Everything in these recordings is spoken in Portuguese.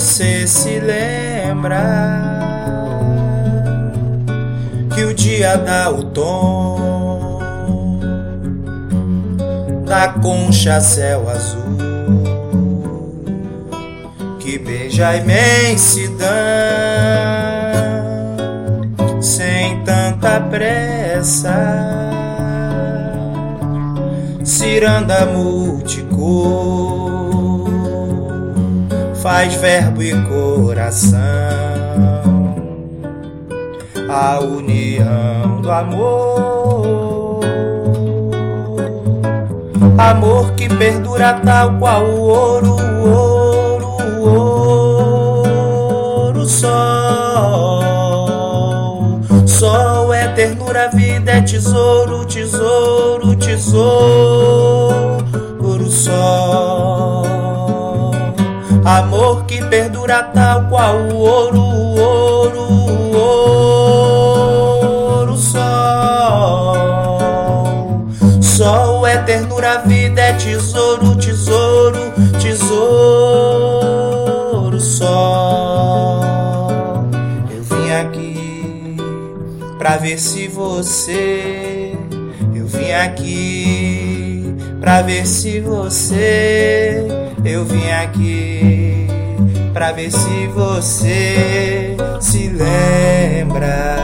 Você se lembra que o dia dá o tom da concha céu azul que beija a imensidão sem tanta pressa. Ciranda multicor faz verbo e coração a união do amor. Amor que perdura tal qual o ouro, o ouro, o ouro, sol. Sol é ternura, vida é tesouro, tesouro, tesouro, sol. Amor que perdura tal qual o ouro, o ouro, o ouro, sol. Sol é ternura, vida é tesouro, tesouro, tesouro, sol. Eu vim aqui pra ver se você. Eu vim aqui pra ver se você. Eu vim aqui pra ver se você se lembra.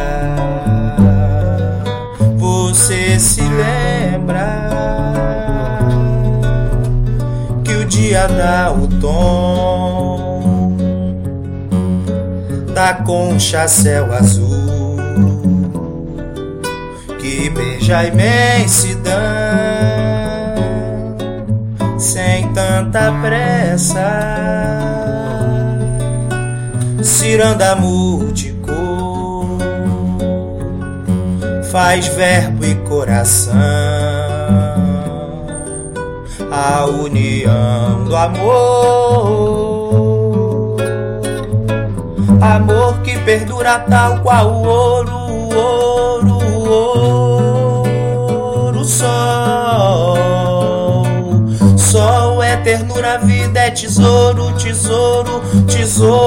Você se lembra que o dia dá o tom da concha céu azul que beija a imensidão sem tanta pressa. Ciranda multicor faz verbo e coração a união do amor. Amor que perdura tal qual o ouro, o ouro, o ouro, ternura, vida é tesouro, tesouro, tesouro,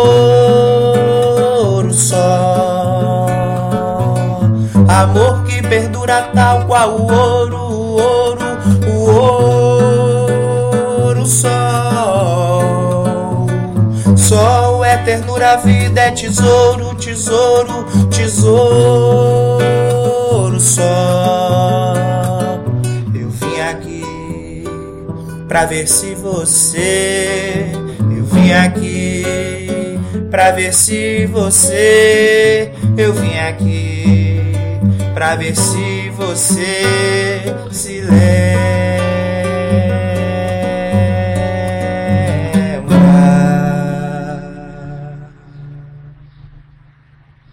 sol. Amor que perdura tal qual o ouro, o ouro, o ouro, sol. Sol é ternura, vida é tesouro, tesouro, tesouro, sol. Pra ver se você. Eu vim aqui pra ver se você. Eu vim aqui pra ver se você se lembra.